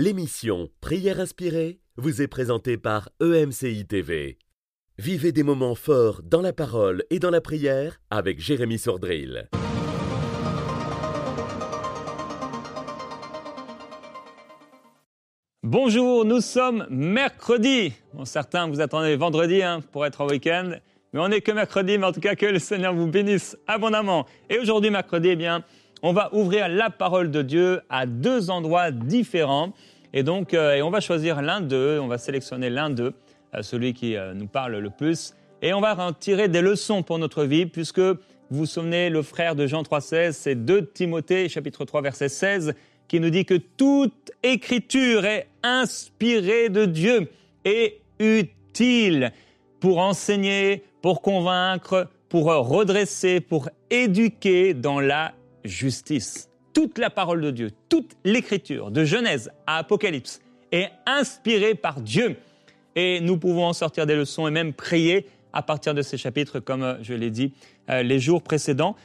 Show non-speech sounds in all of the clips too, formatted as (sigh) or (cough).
L'émission Prière inspirée vous est présentée par EMCI TV. Vivez des moments forts dans la parole et dans la prière avec Jérémy Sordrill. Bonjour, nous sommes mercredi. Bon, certains vous attendez vendredi hein, pour être au week-end, mais on n'est que mercredi, mais en tout cas que le Seigneur vous bénisse abondamment. Et aujourd'hui, mercredi, eh bien, on va ouvrir la parole de Dieu à deux endroits différents. Et donc, euh, et on va choisir l'un d'eux, on va sélectionner l'un d'eux, euh, celui qui euh, nous parle le plus. Et on va en tirer des leçons pour notre vie, puisque vous vous souvenez, le frère de Jean 3,16, c'est 2 Timothée, chapitre 3, verset 16, qui nous dit que toute écriture est inspirée de Dieu et utile pour enseigner, pour convaincre, pour redresser, pour éduquer dans la justice. Toute la parole de Dieu, toute l'écriture, de Genèse à Apocalypse, est inspirée par Dieu. Et nous pouvons en sortir des leçons et même prier à partir de ces chapitres, comme euh, je l'ai dit euh, les jours précédents.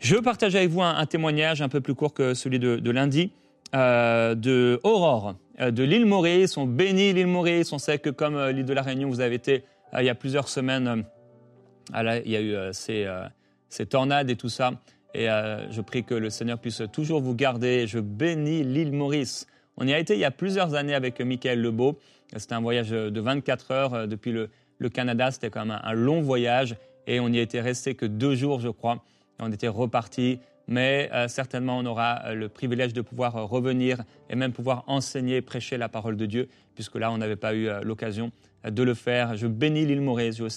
Je veux partager avec vous un, témoignage un peu plus court que celui de, lundi, euh, de Aurore, de l'île Maurice. On bénit l'île Maurice. On sait que comme l'île de la Réunion, vous avez été il y a plusieurs semaines, il y a eu ces tornades et tout ça. Et euh, je prie que le Seigneur puisse toujours vous garder. Je bénis l'île Maurice. On y a été il y a plusieurs années avec Michael Lebeau. C'était un voyage de 24 heures euh, depuis le, Canada. C'était quand même un, long voyage. Et on n'y était resté que deux jours, je crois. on était reparti. Mais euh, certainement, on aura le privilège de pouvoir revenir et même pouvoir enseigner, prêcher la parole de Dieu, puisque là, on n'avait pas eu l'occasion de le faire. Je bénis l'île Maurice. Je veux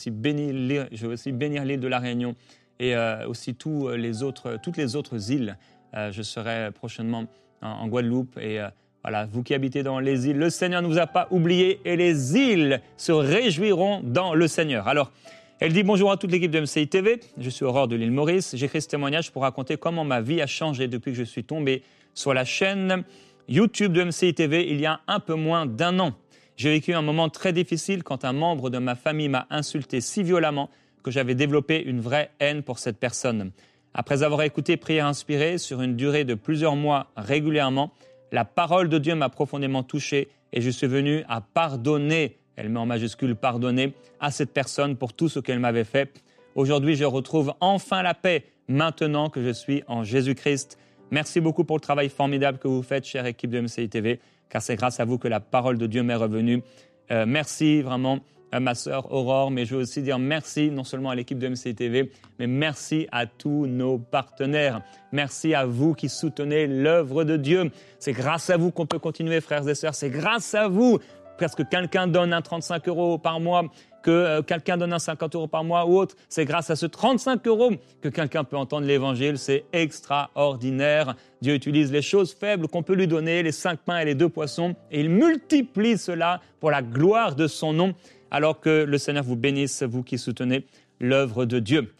aussi bénir l'île de la Réunion et euh, aussi les autres, toutes les autres îles. Euh, je serai prochainement en, Guadeloupe et euh, voilà, vous qui habitez dans les îles, le Seigneur ne vous a pas oublié et les îles se réjouiront dans le Seigneur. Alors, elle dit bonjour à toute l'équipe de MCI TV. Je suis Aurore de l'île Maurice. J'écris ce témoignage pour raconter comment ma vie a changé depuis que je suis tombé sur la chaîne YouTube de MCI TV il y a un peu moins d'un an. J'ai vécu un moment très difficile quand un membre de ma famille m'a insulté si violemment que j'avais développé une vraie haine pour cette personne. Après avoir écouté Prière inspirée sur une durée de plusieurs mois régulièrement, la parole de Dieu m'a profondément touché et je suis venu à pardonner, elle met en majuscule pardonner, à cette personne pour tout ce qu'elle m'avait fait. Aujourd'hui, je retrouve enfin la paix maintenant que je suis en Jésus-Christ. Merci beaucoup pour le travail formidable que vous faites, chère équipe de MCI TV, car c'est grâce à vous que la parole de Dieu m'est revenue. Euh, merci vraiment ma sœur Aurore, mais je veux aussi dire merci non seulement à l'équipe de MCTV, mais merci à tous nos partenaires. Merci à vous qui soutenez l'œuvre de Dieu. C'est grâce à vous qu'on peut continuer, frères et sœurs. C'est grâce à vous parce que quelqu'un donne un 35 euros par mois, que euh, quelqu'un donne un 50 euros par mois ou autre. C'est grâce à ce 35 euros que quelqu'un peut entendre l'évangile. C'est extraordinaire. Dieu utilise les choses faibles qu'on peut lui donner, les cinq pains et les deux poissons, et il multiplie cela pour la gloire de son nom alors que le Seigneur vous bénisse, vous qui soutenez l'œuvre de Dieu.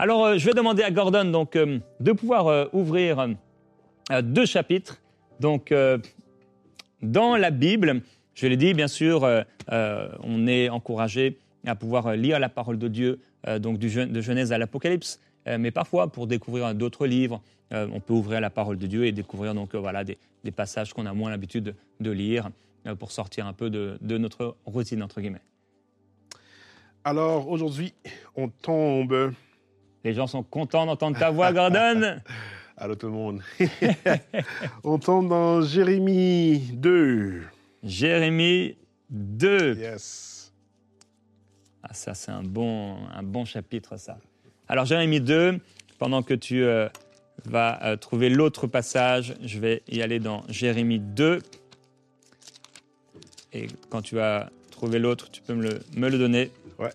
Alors, euh, je vais demander à Gordon donc, euh, de pouvoir euh, ouvrir deux chapitres. Donc, dans la Bible, je l'ai dit, bien sûr, on est encouragé à pouvoir lire la parole de Dieu, donc de Genèse à l'Apocalypse, mais parfois, pour découvrir d'autres livres, on peut ouvrir la parole de Dieu et découvrir donc voilà des, passages qu'on a moins l'habitude de lire pour sortir un peu de, de notre routine entre guillemets. Alors aujourd'hui, on tombe. Les gens sont contents d'entendre ta voix, Gordon. (laughs) Allô tout le monde. (laughs) on tombe dans Jérémie 2. Jérémie 2. Yes. Ah, ça, c'est un bon, un bon chapitre, ça. Alors, Jérémie 2, pendant que tu euh, vas euh, trouver l'autre passage, je vais y aller dans Jérémie 2. Et quand tu vas trouver l'autre, tu peux me le, me le donner. Ouais.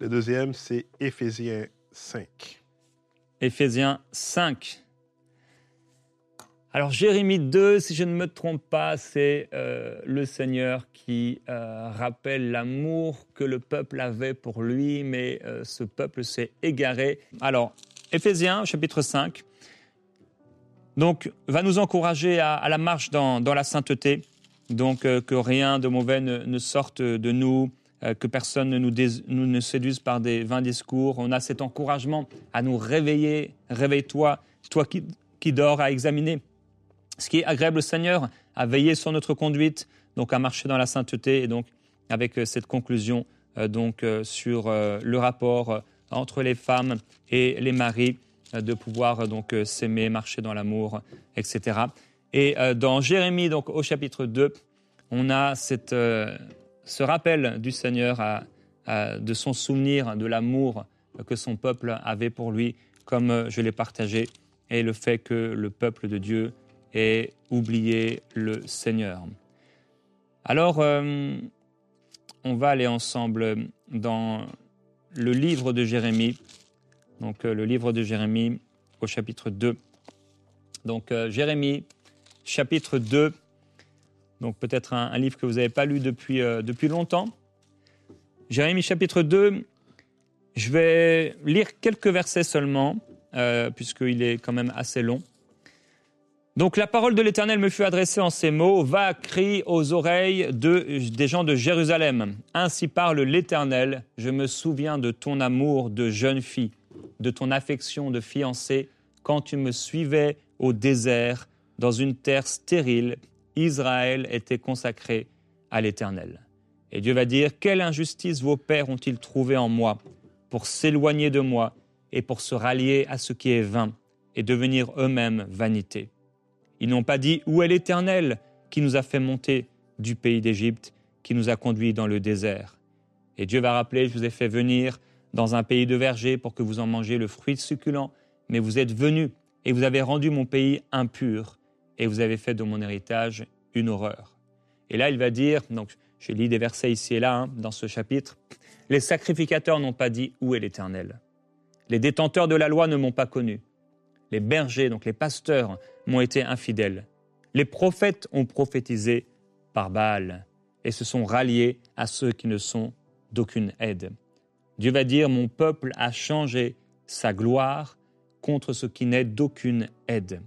Le deuxième, c'est Éphésiens 5. Éphésiens 5. Alors Jérémie 2, si je ne me trompe pas, c'est euh, le Seigneur qui euh, rappelle l'amour que le peuple avait pour lui, mais euh, ce peuple s'est égaré. Alors, Éphésiens chapitre 5, donc, va nous encourager à, la marche dans la sainteté. Donc euh, que rien de mauvais ne, sorte de nous, euh, que personne ne nous, ne séduise par des vains discours. On a cet encouragement à nous réveiller. Réveille-toi, toi qui, qui dort, à examiner ce qui est agréable au Seigneur, à veiller sur notre conduite, donc à marcher dans la sainteté, et donc avec cette conclusion donc sur le rapport entre les femmes et les maris, de pouvoir donc s'aimer, marcher dans l'amour, etc. Et dans Jérémie, donc au chapitre 2, on a cette, ce rappel du Seigneur de son souvenir de l'amour que son peuple avait pour lui, comme euh, je l'ai partagé, et le fait que le peuple de Dieu ait oublié le Seigneur. Alors, euh, on va aller ensemble dans le livre de Jérémie, donc euh, le livre de Jérémie au chapitre 2. Donc Jérémie, chapitre 2, donc peut-être un, livre que vous n'avez pas lu depuis, depuis longtemps. Jérémie chapitre 2, je vais lire quelques versets seulement, euh, puisqu'il est quand même assez long. Donc la parole de l'Éternel me fut adressée en ces mots, va, crie aux oreilles des gens de Jérusalem. Ainsi parle l'Éternel, je me souviens de ton amour de jeune fille, de ton affection de fiancée, quand tu me suivais au désert, dans une terre stérile, Israël était consacré à l'Éternel. Et Dieu va dire, quelle injustice vos pères ont-ils trouvé en moi pour s'éloigner de moi et pour se rallier à ce qui est vain et devenir eux-mêmes vanité. Ils n'ont pas dit où est l'Éternel qui nous a fait monter du pays d'Égypte, qui nous a conduits dans le désert? Et Dieu va rappeler, je vous ai fait venir dans un pays de vergers pour que vous en mangiez le fruit succulent, mais vous êtes venus et vous avez rendu mon pays impur et vous avez fait de mon héritage une horreur. Et là, il va dire, donc j'ai lu des versets ici et là hein, dans ce chapitre, les sacrificateurs n'ont pas dit où est l'Éternel. Les détenteurs de la loi ne m'ont pas connu. Les bergers, donc les pasteurs, m'ont été infidèles. Les prophètes ont prophétisé par Baal et se sont ralliés à ceux qui ne sont d'aucune aide. Dieu va dire, mon peuple a changé sa gloire contre ce qui n'est d'aucune aide.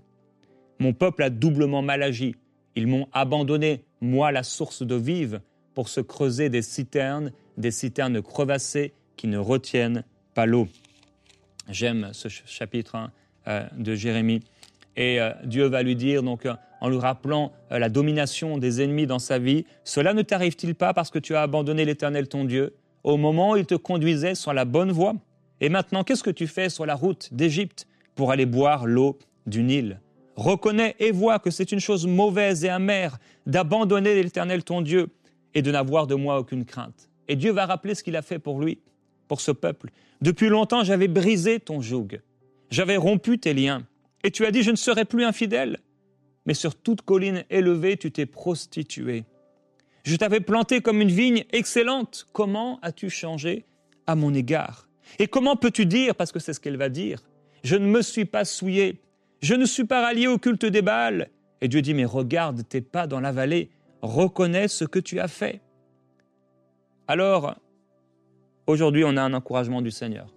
Mon peuple a doublement mal agi. Ils m'ont abandonné, moi la source d'eau vive, pour se creuser des citernes des citernes crevassées qui ne retiennent pas l'eau. J'aime ce chapitre hein, euh, de Jérémie. Et euh, Dieu va lui dire, donc, euh, en lui rappelant la domination des ennemis dans sa vie, Cela ne t'arrive-t-il pas parce que tu as abandonné l'Éternel ton Dieu? Au moment où il te conduisait sur la bonne voie Et maintenant, qu'est-ce que tu fais sur la route d'Égypte pour aller boire l'eau du Nil Reconnais et vois que c'est une chose mauvaise et amère d'abandonner l'Éternel ton Dieu et de n'avoir de moi aucune crainte. Et Dieu va rappeler ce qu'il a fait pour lui, pour ce peuple. Depuis longtemps, j'avais brisé ton joug. J'avais rompu tes liens. Et tu as dit, je ne serai plus infidèle. Mais sur toute colline élevée, tu t'es prostitué. Je t'avais planté comme une vigne excellente. Comment as-tu changé à mon égard? Et comment peux-tu dire, parce que c'est ce qu'elle va dire, je ne me suis pas souillé, je ne suis pas rallié au culte des Baals. Et Dieu dit, mais regarde tes pas dans la vallée, reconnais ce que tu as fait. Alors, aujourd'hui, on a un encouragement du Seigneur,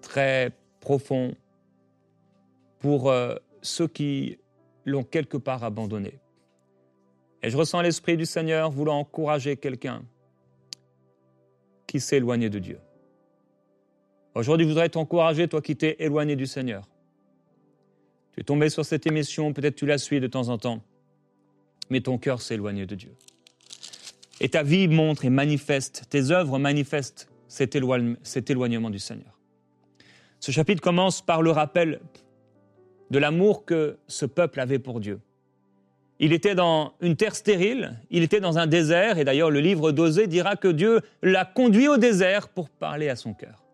très profond pour euh, ceux qui l'ont quelque part abandonné. Et je ressens l'Esprit du Seigneur voulant encourager quelqu'un qui s'est éloigné de Dieu. Aujourd'hui, je voudrais t'encourager, toi qui t'es éloigné du Seigneur. Tu es tombé sur cette émission, peut-être tu la suis de temps en temps, mais ton cœur s'est éloigné de Dieu. Et ta vie montre et manifeste, tes œuvres manifestent cet, éloignement du Seigneur. Ce chapitre commence par le rappel de l'amour que ce peuple avait pour Dieu. Il était dans une terre stérile, il était dans un désert, et d'ailleurs le livre d'Osée dira que Dieu l'a conduit au désert pour parler à son cœur.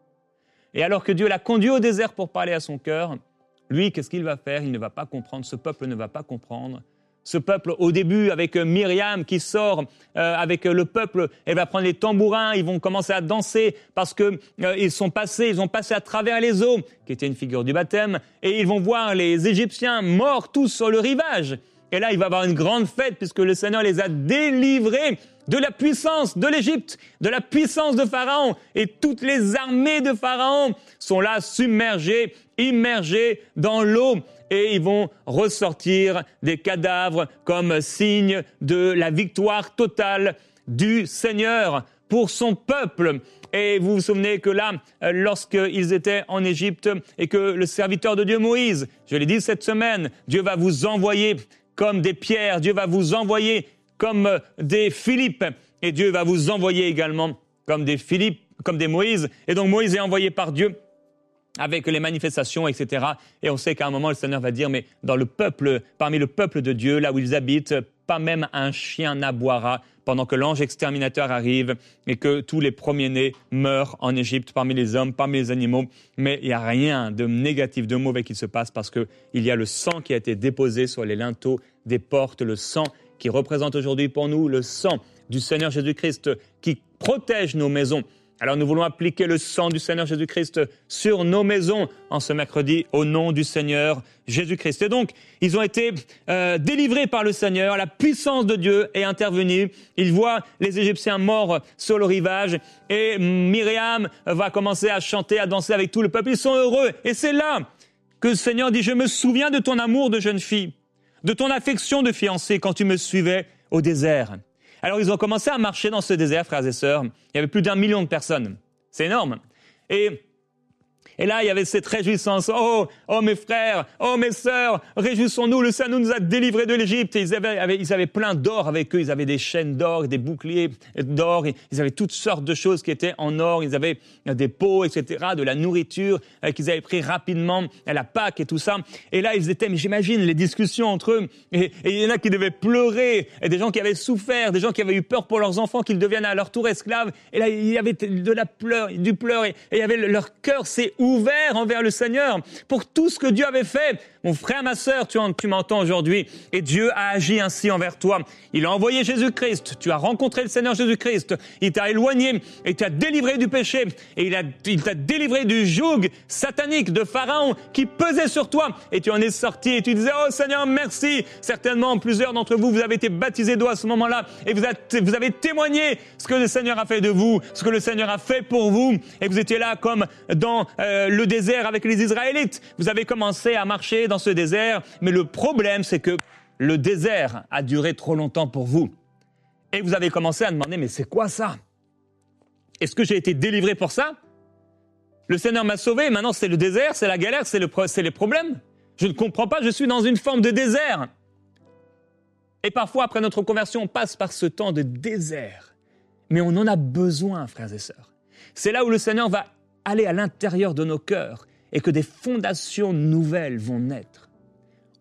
Et alors que Dieu l'a conduit au désert pour parler à son cœur, lui, qu'est-ce qu'il va faire? Il ne va pas comprendre, ce peuple ne va pas comprendre, ce peuple au début avec euh, Myriam qui sort euh, avec euh, le peuple, elle va prendre les tambourins, ils vont commencer à danser parce que ils sont passés, ils ont passé à travers les eaux, qui était une figure du baptême, et ils vont voir les Égyptiens morts tous sur le rivage. Et là, il va avoir une grande fête puisque le Seigneur les a délivrés de la puissance de l'Égypte, de la puissance de Pharaon. Et toutes les armées de Pharaon sont là submergées, immergées dans l'eau et ils vont ressortir des cadavres comme signe de la victoire totale du Seigneur pour son peuple. Et vous vous souvenez que là, lorsqu'ils étaient en Égypte et que le serviteur de Dieu Moïse, je l'ai dit cette semaine, Dieu va vous envoyer comme des pierres, Dieu va vous envoyer comme euh, des Philippe, et Dieu va vous envoyer également comme des Philippe, comme des Moïse. Et donc Moïse est envoyé par Dieu avec les manifestations, etc. Et on sait qu'à un moment, le Seigneur va dire, mais dans le peuple, parmi le peuple de Dieu, là où ils habitent, pas même un chien n'aboiera pendant que l'ange exterminateur arrive et que tous les premiers-nés meurent en Égypte parmi les hommes, parmi les animaux. Mais il n'y a rien de négatif, de mauvais qui se passe parce qu'il y a le sang qui a été déposé sur les linteaux des portes, le sang qui représente aujourd'hui pour nous le sang du Seigneur Jésus-Christ qui protège nos maisons alors nous voulons appliquer le sang du Seigneur Jésus-Christ sur nos maisons en ce mercredi au nom du Seigneur Jésus-Christ. Et donc, ils ont été euh, délivrés par le Seigneur, la puissance de Dieu est intervenue. Ils voient les Égyptiens morts sur le rivage et Myriam va commencer à chanter, à danser avec tout le peuple. Ils sont heureux. Et c'est là que le Seigneur dit, je me souviens de ton amour de jeune fille, de ton affection de fiancée quand tu me suivais au désert. Alors ils ont commencé à marcher dans ce désert, frères et sœurs. Il y avait plus d'un million de personnes. C'est énorme. Et et là, il y avait cette réjouissance. Oh, oh mes frères, oh mes sœurs, réjouissons-nous, le Seigneur nous a délivrés de l'Égypte. Ils avaient, ils avaient plein d'or avec eux. Ils avaient des chaînes d'or, des boucliers d'or. Ils avaient toutes sortes de choses qui étaient en or. Ils avaient des pots, etc., de la nourriture euh, qu'ils avaient pris rapidement à la Pâque et tout ça. Et là, ils étaient, mais j'imagine les discussions entre eux. Et, il y en a qui devaient pleurer, et des gens qui avaient souffert, des gens qui avaient eu peur pour leurs enfants qu'ils deviennent à leur tour esclaves. Et là, il y avait de la pleur, du pleur, et, il y avait leur cœur s'est ouvert envers le Seigneur pour tout ce que Dieu avait fait. Mon frère, ma sœur, tu, m'entends aujourd'hui. Et Dieu a agi ainsi envers toi. Il a envoyé Jésus-Christ. Tu as rencontré le Seigneur Jésus-Christ. Il t'a éloigné et t'a délivré du péché. Et il, t'a délivré du joug satanique de Pharaon qui pesait sur toi. Et tu en es sorti et tu disais, oh Seigneur, merci. Certainement, plusieurs d'entre vous, vous avez été baptisés d'eau à ce moment-là et vous, avez témoigné ce que le Seigneur a fait de vous, ce que le Seigneur a fait pour vous. Et vous étiez là comme dans euh, le désert avec les Israélites. Vous avez commencé à marcher ce désert, mais le problème, c'est que le désert a duré trop longtemps pour vous. Et vous avez commencé à demander, mais c'est quoi ça? Est-ce que j'ai été délivré pour ça? Le Seigneur m'a sauvé, maintenant c'est le désert, c'est la galère, c'est le, les problèmes. Je ne comprends pas, je suis dans une forme de désert. Et parfois, après notre conversion, on passe par ce temps de désert. Mais on en a besoin, frères et sœurs. C'est là où le Seigneur va aller à l'intérieur de nos cœurs et que des fondations nouvelles vont naître.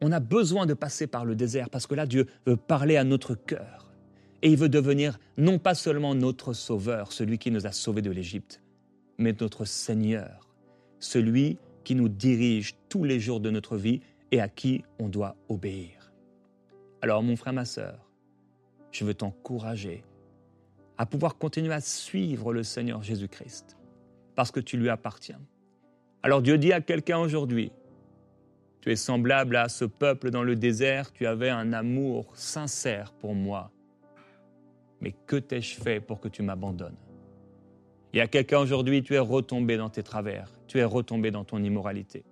On a besoin de passer par le désert parce que là, Dieu veut parler à notre cœur. Et il veut devenir non pas seulement notre Sauveur, celui qui nous a sauvés de l'Égypte, mais notre Seigneur, celui qui nous dirige tous les jours de notre vie et à qui on doit obéir. Alors mon frère, ma sœur, je veux t'encourager à pouvoir continuer à suivre le Seigneur Jésus-Christ, parce que tu lui appartiens. Alors Dieu dit à quelqu'un aujourd'hui, tu es semblable à ce peuple dans le désert, tu avais un amour sincère pour moi. Mais que t'ai-je fait pour que tu m'abandonnes? Y a quelqu'un aujourd'hui, tu es retombé dans tes travers, tu es retombé dans ton immoralité,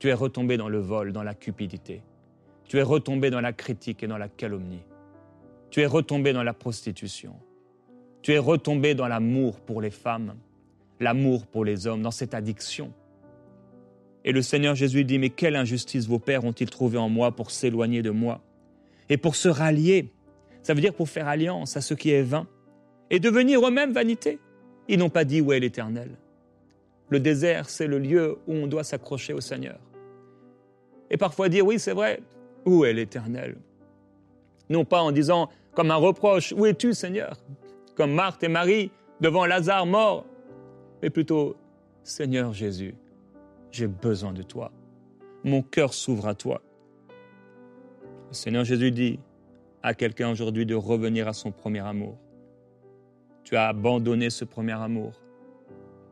tu es retombé dans le vol, dans la cupidité, tu es retombé dans la critique et dans la calomnie, tu es retombé dans la prostitution, tu es retombé dans l'amour pour les femmes, l'amour pour les hommes, dans cette addiction. Et le Seigneur Jésus dit, mais quelle injustice vos pères ont-ils trouvé en moi pour s'éloigner de moi Et pour se rallier, ça veut dire pour faire alliance à ce qui est vain, et devenir eux-mêmes vanité. Ils n'ont pas dit où est l'Éternel. Le désert, c'est le lieu où on doit s'accrocher au Seigneur. Et parfois dire, oui, c'est vrai, où est l'Éternel? Non pas en disant, comme un reproche, où es-tu, Seigneur? Comme Marthe et Marie devant Lazare mort, mais plutôt, Seigneur Jésus, j'ai besoin de toi. Mon cœur s'ouvre à toi. Le Seigneur Jésus dit à quelqu'un aujourd'hui de revenir à son premier amour. Tu as abandonné ce premier amour.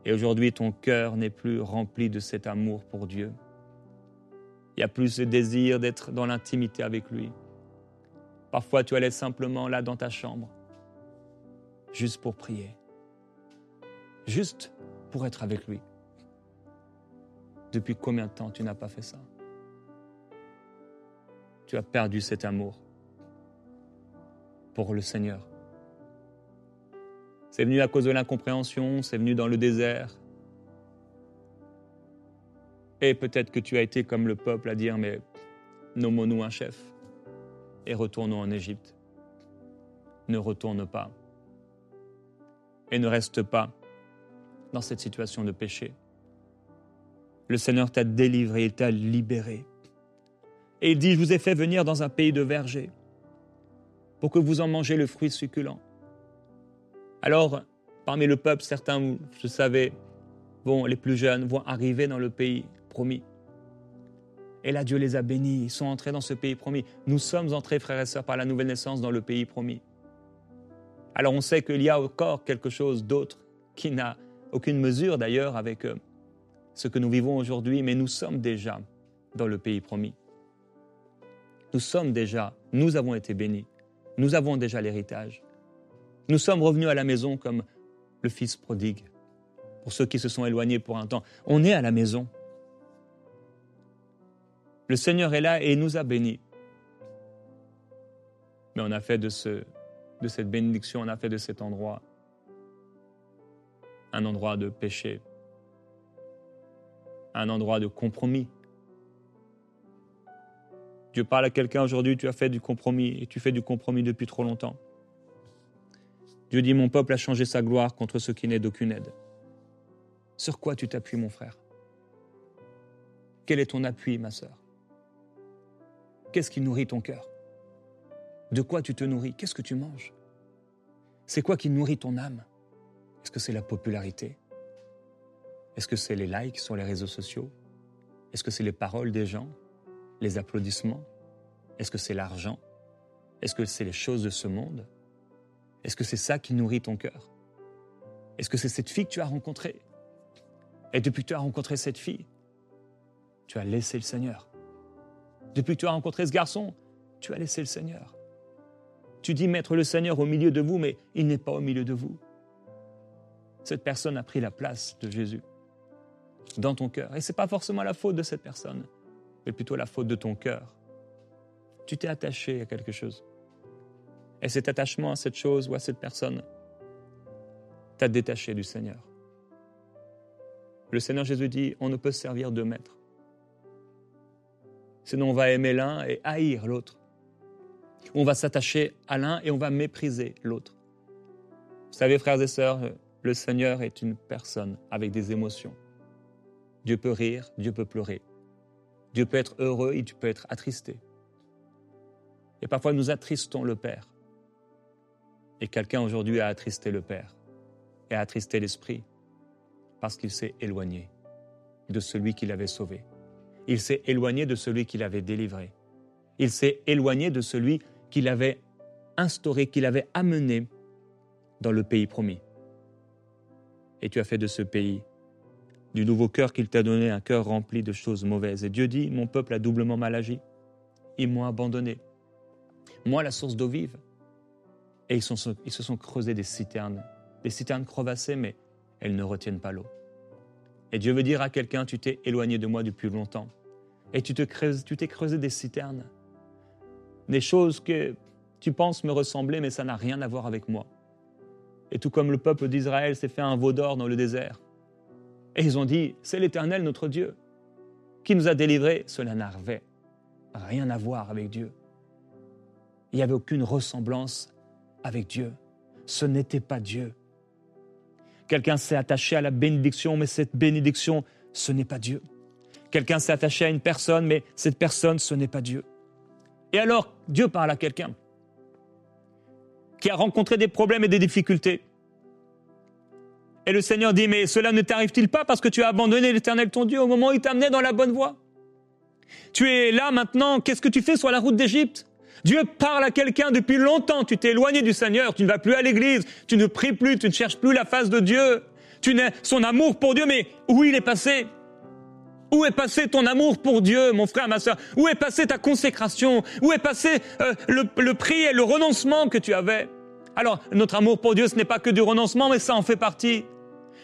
Et aujourd'hui, ton cœur n'est plus rempli de cet amour pour Dieu. Il n'y a plus ce désir d'être dans l'intimité avec lui. Parfois, tu allais simplement là dans ta chambre, juste pour prier, juste pour être avec lui. Depuis combien de temps tu n'as pas fait ça? Tu as perdu cet amour pour le Seigneur. C'est venu à cause de l'incompréhension, c'est venu dans le désert. Et peut-être que tu as été comme le peuple à dire, mais nommons-nous un chef et retournons en Égypte. Ne retourne pas et ne reste pas dans cette situation de péché. Le Seigneur t'a délivré, il t'a libéré. Et il dit, je vous ai fait venir dans un pays de vergers pour que vous en mangez le fruit succulent. Alors, parmi le peuple, certains, je savais, vont, les plus jeunes, vont arriver dans le pays promis. Et là, Dieu les a bénis, ils sont entrés dans ce pays promis. Nous sommes entrés, frères et sœurs, par la nouvelle naissance dans le pays promis. Alors on sait qu'il y a encore quelque chose d'autre qui n'a aucune mesure d'ailleurs avec euh, ce que nous vivons aujourd'hui, mais nous sommes déjà dans le pays promis. Nous sommes déjà, nous avons été bénis, nous avons déjà l'héritage. Nous sommes revenus à la maison comme le fils prodigue, pour ceux qui se sont éloignés pour un temps. On est à la maison. Le Seigneur est là et nous a bénis. Mais on a fait de, ce, de cette bénédiction, on a fait de cet endroit un endroit de péché, un endroit de compromis. Dieu parle à quelqu'un aujourd'hui, tu as fait du compromis et tu fais du compromis depuis trop longtemps. Dieu dit, mon peuple a changé sa gloire contre ce qui n'est d'aucune aide. Sur quoi tu t'appuies, mon frère? Quel est ton appui, ma sœur? Qu'est-ce qui nourrit ton cœur? De quoi tu te nourris? Qu'est-ce que tu manges? C'est quoi qui nourrit ton âme? Est-ce que c'est la popularité? Est-ce que c'est les likes sur les réseaux sociaux? Est-ce que c'est les paroles des gens? Les applaudissements? Est-ce que c'est l'argent? Est-ce que c'est les choses de ce monde? Est-ce que c'est ça qui nourrit ton cœur? Est-ce que c'est cette fille que tu as rencontrée? Et depuis que tu as rencontré cette fille, tu as laissé le Seigneur. Depuis que tu as rencontré ce garçon, tu as laissé le Seigneur. Tu dis mettre le Seigneur au milieu de vous, mais il n'est pas au milieu de vous. Cette personne a pris la place de Jésus dans ton cœur. Et ce n'est pas forcément la faute de cette personne, mais plutôt la faute de ton cœur. Tu t'es attaché à quelque chose. Et cet attachement à cette chose ou à cette personne t'a détaché du Seigneur. Le Seigneur Jésus dit, on ne peut servir deux maîtres. Sinon, on va aimer l'un et haïr l'autre. On va s'attacher à l'un et on va mépriser l'autre. Vous savez, frères et sœurs, le Seigneur est une personne avec des émotions. Dieu peut rire, Dieu peut pleurer. Dieu peut être heureux et Dieu peut être attristé. Et parfois nous attristons le Père. Et quelqu'un aujourd'hui a attristé le Père et a attristé l'Esprit parce qu'il s'est éloigné de celui qui l'avait sauvé il s'est éloigné de celui qui l'avait délivré. Il s'est éloigné de celui qui l'avait instauré, qui l'avait amené dans le pays promis. Et tu as fait de ce pays, du nouveau cœur qu'il t'a donné, un cœur rempli de choses mauvaises. Et Dieu dit, mon peuple a doublement mal agi. Ils m'ont abandonné. Moi, la source d'eau vive. Et ils, se sont creusés des citernes, des citernes crevassées, mais elles ne retiennent pas l'eau. Et Dieu veut dire à quelqu'un, tu t'es éloigné de moi depuis longtemps. Et tu t'es creusé des citernes. Des choses que tu penses me ressembler, mais ça n'a rien à voir avec moi. Et tout comme le peuple d'Israël s'est fait un veau d'or dans le désert. Et ils ont dit, c'est l'Éternel notre Dieu qui nous a délivrés. Cela n'avait rien à voir avec Dieu. Il n'y avait aucune ressemblance avec Dieu. Ce n'était pas Dieu. Quelqu'un s'est attaché à la bénédiction, mais cette bénédiction, ce n'est pas Dieu. Quelqu'un s'est attaché à une personne, mais cette personne, ce n'est pas Dieu. Et alors, Dieu parle à quelqu'un qui a rencontré des problèmes et des difficultés. Et le Seigneur dit, mais cela ne t'arrive-t-il pas parce que tu as abandonné l'Éternel ton Dieu au moment où il t'a amené dans la bonne voie? Tu es là maintenant, qu'est-ce que tu fais sur la route d'Égypte? Dieu parle à quelqu'un depuis longtemps, tu t'es éloigné du Seigneur, tu ne vas plus à l'église, tu ne pries plus, tu ne cherches plus la face de Dieu, tu n'es son amour pour Dieu, mais où il est passé? Où est passé ton amour pour Dieu, mon frère, ma soeur? Où est passé ta consécration? Où est passé euh, le, le prix et le renoncement que tu avais? Alors, notre amour pour Dieu, ce n'est pas que du renoncement, mais ça en fait partie.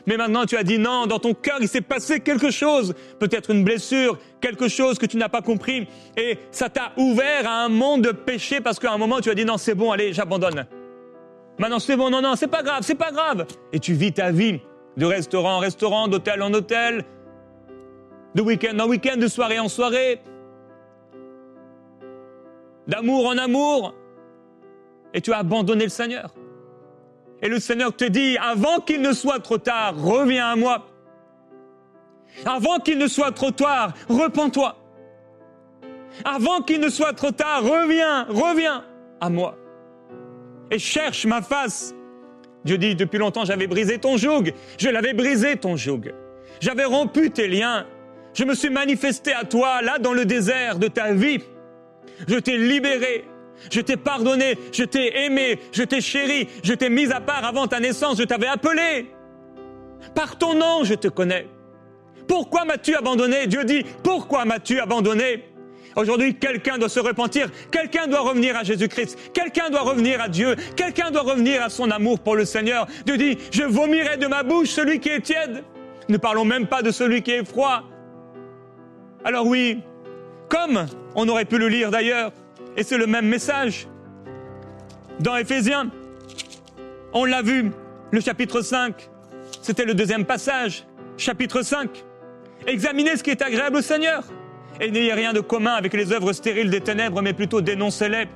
Mais maintenant, tu as dit non, dans ton cœur, il s'est passé quelque chose, peut-être une blessure, quelque chose que tu n'as pas compris, et ça t'a ouvert à un monde de péché parce qu'à un moment, tu as dit non, c'est bon, allez, j'abandonne. Maintenant, c'est bon, non, non, c'est pas grave, c'est pas grave. Et tu vis ta vie de restaurant en restaurant, d'hôtel en hôtel, de week-end en week-end, de soirée en soirée, d'amour en amour, et tu as abandonné le Seigneur. Et le Seigneur te dit, avant qu'il ne soit trop tard, reviens à moi. Avant qu'il ne soit trop tard, repens-toi. Avant qu'il ne soit trop tard, reviens, reviens à moi. Et cherche ma face. Dieu dit, depuis longtemps, j'avais brisé ton joug. Je l'avais brisé ton joug. J'avais rompu tes liens. Je me suis manifesté à toi, là, dans le désert de ta vie. Je t'ai libéré. Je t'ai pardonné. Je t'ai aimé. Je t'ai chéri. Je t'ai mis à part avant ta naissance. Je t'avais appelé. Par ton nom, je te connais. Pourquoi m'as-tu abandonné? Dieu dit, pourquoi m'as-tu abandonné? Aujourd'hui, quelqu'un doit se repentir, quelqu'un doit revenir à Jésus-Christ, quelqu'un doit revenir à Dieu, quelqu'un doit revenir à son amour pour le Seigneur. Dieu dit, je vomirai de ma bouche celui qui est tiède. Ne parlons même pas de celui qui est froid. Alors oui, comme on aurait pu le lire d'ailleurs, et c'est le même message, dans Éphésiens, on l'a vu, le chapitre 5, c'était le deuxième passage, chapitre 5. Examinez ce qui est agréable au Seigneur. Et n'ayez rien de commun avec les œuvres stériles des ténèbres, mais plutôt dénoncez-les.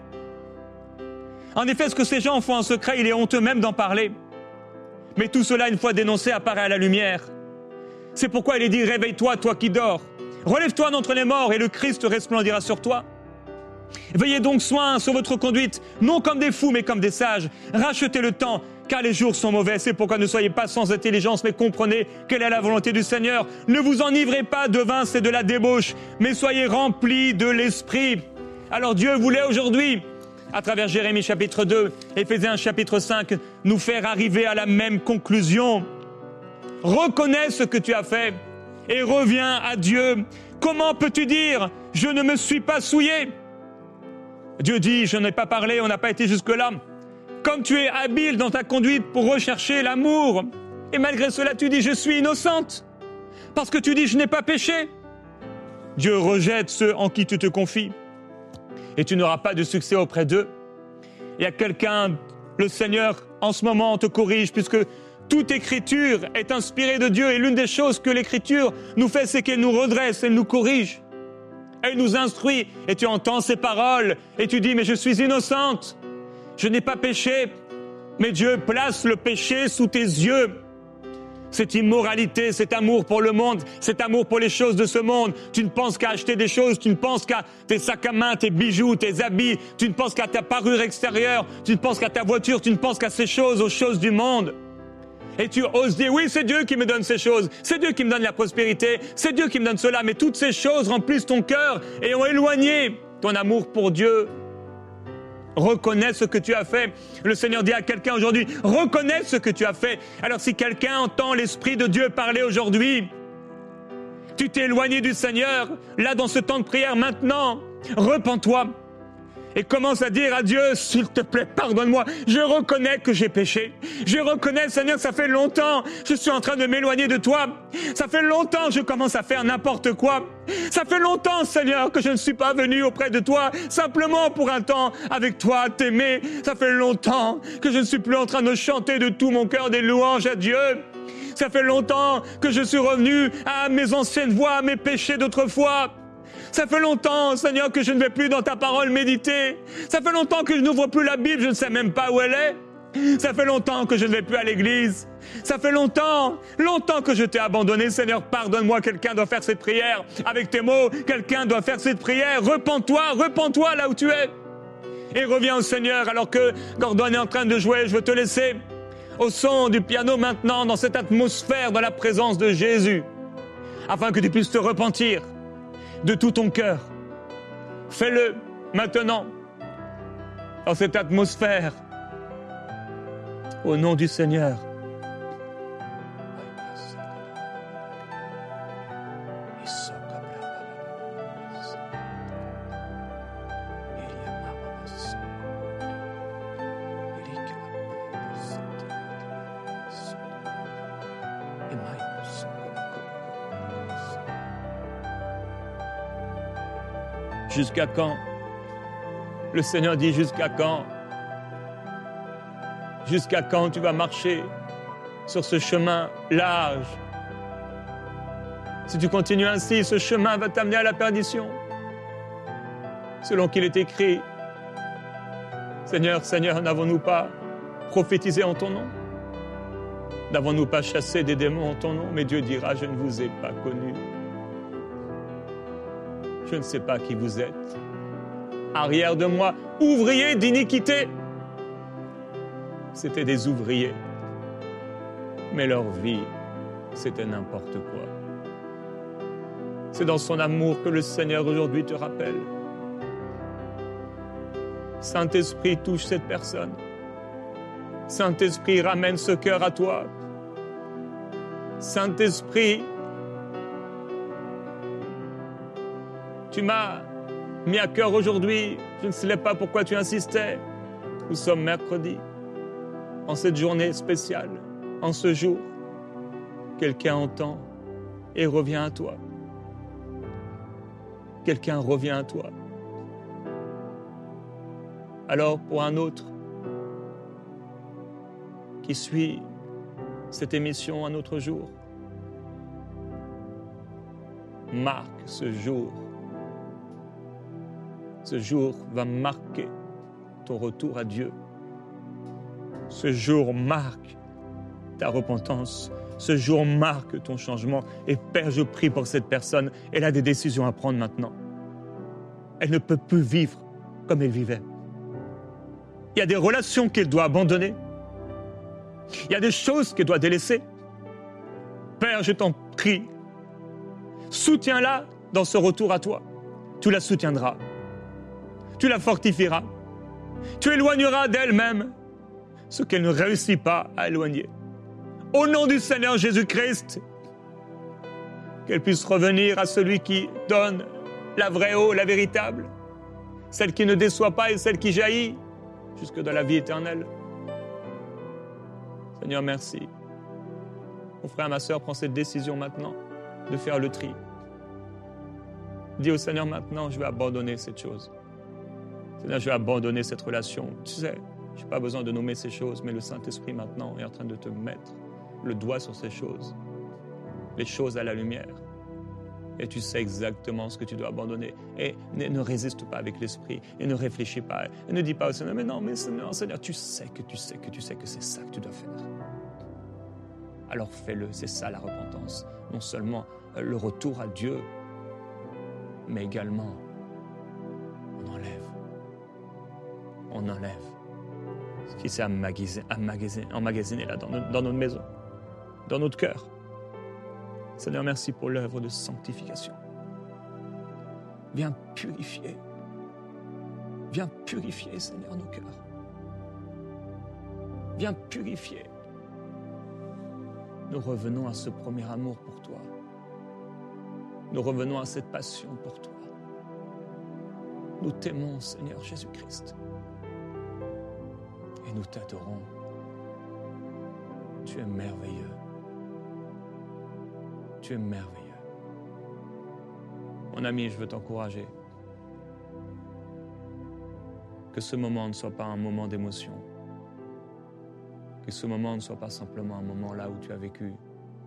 En effet, ce que ces gens font en secret, il est honteux même d'en parler. Mais tout cela, une fois dénoncé, apparaît à la lumière. C'est pourquoi il est dit, réveille-toi, toi qui dors. Relève-toi d'entre les morts et le Christ resplendira sur toi. Veillez donc soin sur votre conduite, non comme des fous, mais comme des sages. Rachetez le temps, car les jours sont mauvais. C'est pourquoi ne soyez pas sans intelligence, mais comprenez quelle est la volonté du Seigneur. Ne vous enivrez pas de vin, c'est de la débauche, mais soyez remplis de l'Esprit. Alors Dieu voulait aujourd'hui, à travers Jérémie chapitre 2, Éphésiens chapitre 5, nous faire arriver à la même conclusion. Reconnais ce que tu as fait et reviens à Dieu. Comment peux-tu dire, je ne me suis pas souillé? Dieu dit, je n'ai pas parlé, on n'a pas été jusque-là. Comme tu es habile dans ta conduite pour rechercher l'amour, et malgré cela tu dis, je suis innocente, parce que tu dis, je n'ai pas péché. Dieu rejette ceux en qui tu te confies, et tu n'auras pas de succès auprès d'eux. Il y a quelqu'un, le Seigneur, en ce moment te corrige, puisque toute écriture est inspirée de Dieu, et l'une des choses que l'écriture nous fait, c'est qu'elle nous redresse, elle nous corrige. Elle nous instruit. Et tu entends ces paroles. Et tu dis mais je suis innocente, je n'ai pas péché, mais Dieu place le péché sous tes yeux. Cette immoralité, cet amour pour le monde, cet amour pour les choses de ce monde. Tu ne penses qu'à acheter des choses, tu ne penses qu'à tes sacs à main, tes bijoux, tes habits, tu ne penses qu'à ta parure extérieure, tu ne penses qu'à ta voiture, tu ne penses qu'à ces choses, aux choses du monde et tu oses dire, oui, c'est Dieu qui me donne ces choses, c'est Dieu qui me donne la prospérité, c'est Dieu qui me donne cela, mais toutes ces choses remplissent ton cœur et ont éloigné ton amour pour Dieu. Reconnais ce que tu as fait. Le Seigneur dit à quelqu'un aujourd'hui, reconnais ce que tu as fait. Alors si quelqu'un entend l'Esprit de Dieu parler aujourd'hui, tu t'es éloigné du Seigneur, là dans ce temps de prière maintenant, repens-toi et commence à dire à Dieu, s'il te plaît, pardonne-moi. Je reconnais que j'ai péché. Je reconnais, Seigneur, ça fait longtemps, je suis en train de m'éloigner de toi. Ça fait longtemps que je commence à faire n'importe quoi. Ça fait longtemps, Seigneur, que je ne suis pas venu auprès de toi, simplement pour un temps avec toi, t'aimer. Ça fait longtemps que je ne suis plus en train de chanter de tout mon cœur des louanges à Dieu. Ça fait longtemps que je suis revenu à mes anciennes voies, à mes péchés d'autrefois. Ça fait longtemps, Seigneur, que je ne vais plus dans ta parole méditer. Ça fait longtemps que je n'ouvre plus la Bible, je ne sais même pas où elle est. Ça fait longtemps que je ne vais plus à l'église. Ça fait longtemps, longtemps que je t'ai abandonné. Seigneur, pardonne-moi. Quelqu'un doit faire cette prière avec tes mots. Quelqu'un doit faire cette prière. Repends-toi, repends-toi là où tu es. Et reviens au Seigneur alors que Gordon est en train de jouer. Je veux te laisser au son du piano maintenant dans cette atmosphère dans la présence de Jésus afin que tu puisses te repentir de tout ton cœur. Fais-le maintenant, dans cette atmosphère, au nom du Seigneur. Jusqu'à quand? Le Seigneur dit jusqu'à quand? Jusqu'à quand tu vas marcher sur ce chemin large? Si tu continues ainsi, ce chemin va t'amener à la perdition. Selon qu'il est écrit, Seigneur, Seigneur, n'avons-nous pas prophétisé en ton nom? N'avons-nous pas chassé des démons en ton nom? Mais Dieu dira, je ne vous ai pas connu. Je ne sais pas qui vous êtes. Arrière de moi, ouvriers d'iniquité. C'étaient des ouvriers. Mais leur vie, c'était n'importe quoi. C'est dans son amour que le Seigneur aujourd'hui te rappelle. Saint-Esprit touche cette personne. Saint-Esprit ramène ce cœur à toi. Saint-Esprit, tu m'as mis à cœur aujourd'hui. Je ne sais pas pourquoi tu insistais. Nous sommes mercredi, en cette journée spéciale, en ce jour. Quelqu'un entend et revient à toi. Quelqu'un revient à toi. Alors pour un autre qui suit cette émission un autre jour, marque ce jour. Ce jour va marquer ton retour à Dieu. Ce jour marque ta repentance. Ce jour marque ton changement. Et Père, je prie pour cette personne. Elle a des décisions à prendre maintenant. Elle ne peut plus vivre comme elle vivait. Il y a des relations qu'elle doit abandonner. Il y a des choses qu'elle doit délaisser. Père, je t'en prie, soutiens-la dans ce retour à toi. Tu la soutiendras. Tu la fortifieras. Tu éloigneras d'elle-même ce qu'elle ne réussit pas à éloigner. Au nom du Seigneur Jésus-Christ, qu'elle puisse revenir à celui qui donne la vraie eau, la véritable, celle qui ne déçoit pas et celle qui jaillit jusque dans la vie éternelle. Seigneur, merci. Mon frère, ma soeur, prend cette décision maintenant de faire le tri. Dis au Seigneur maintenant, je vais abandonner cette chose. Seigneur, je vais abandonner cette relation. Tu sais, je n'ai pas besoin de nommer ces choses, mais le Saint-Esprit maintenant est en train de te mettre le doigt sur ces choses, les choses à la lumière et tu sais exactement ce que tu dois abandonner. Et ne, résiste pas avec l'esprit et ne réfléchis pas. Et ne dis pas au Seigneur, mais non, mais Seigneur, Seigneur, tu sais que tu sais que tu sais que c'est ça que tu dois faire. Alors fais-le, c'est ça la repentance. Non seulement euh, le retour à Dieu, mais également Enlève ce qui s'est emmagasiné, là dans, dans notre maison, dans notre cœur. Seigneur, merci pour l'œuvre de sanctification. Viens purifier. Viens purifier, Seigneur, nos cœurs. Viens purifier. Nous revenons à ce premier amour pour toi. Nous revenons à cette passion pour toi. Nous t'aimons, Seigneur Jésus-Christ. Et nous t'adorons. Tu es merveilleux. Tu es merveilleux. Mon ami, je veux t'encourager. Que ce moment ne soit pas un moment d'émotion. Que ce moment ne soit pas simplement un moment là où tu as vécu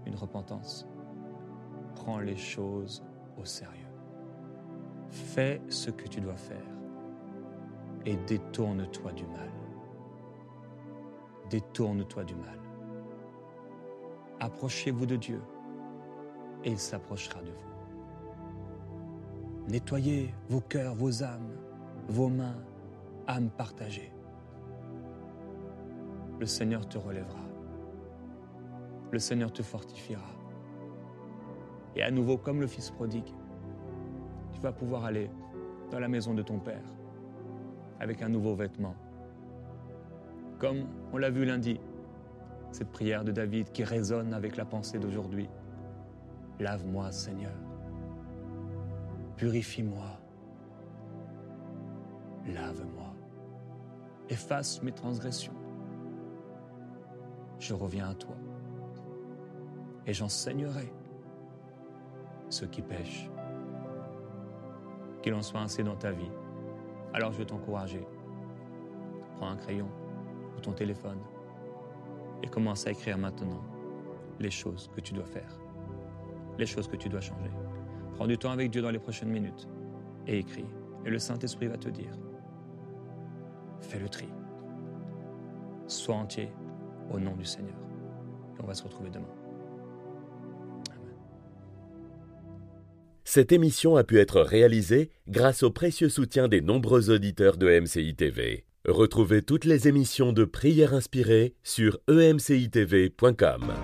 une repentance. Prends les choses au sérieux. Fais ce que tu dois faire et détourne-toi du mal. Détourne-toi du mal. Approchez-vous de Dieu et il s'approchera de vous. Nettoyez vos cœurs, vos âmes, vos mains, âmes partagées. Le Seigneur te relèvera. Le Seigneur te fortifiera. Et à nouveau, comme le Fils prodigue, tu vas pouvoir aller dans la maison de ton Père avec un nouveau vêtement. Comme on l'a vu lundi, cette prière de David qui résonne avec la pensée d'aujourd'hui. Lave-moi, Seigneur. Purifie-moi. Lave-moi. Efface mes transgressions. Je reviens à toi. Et j'enseignerai ceux qui pêchent. Qu'il en soit ainsi dans ta vie. Alors je vais t'encourager. Prends un crayon ton téléphone et commence à écrire maintenant les choses que tu dois faire, les choses que tu dois changer. Prends du temps avec Dieu dans les prochaines minutes et écris. Et le Saint-Esprit va te dire, fais le tri. Sois entier au nom du Seigneur. Et on va se retrouver demain. Cette émission a pu être réalisée grâce au précieux soutien des nombreux auditeurs de MCI TV. Retrouvez toutes les émissions de prières inspirées sur emcitv.com.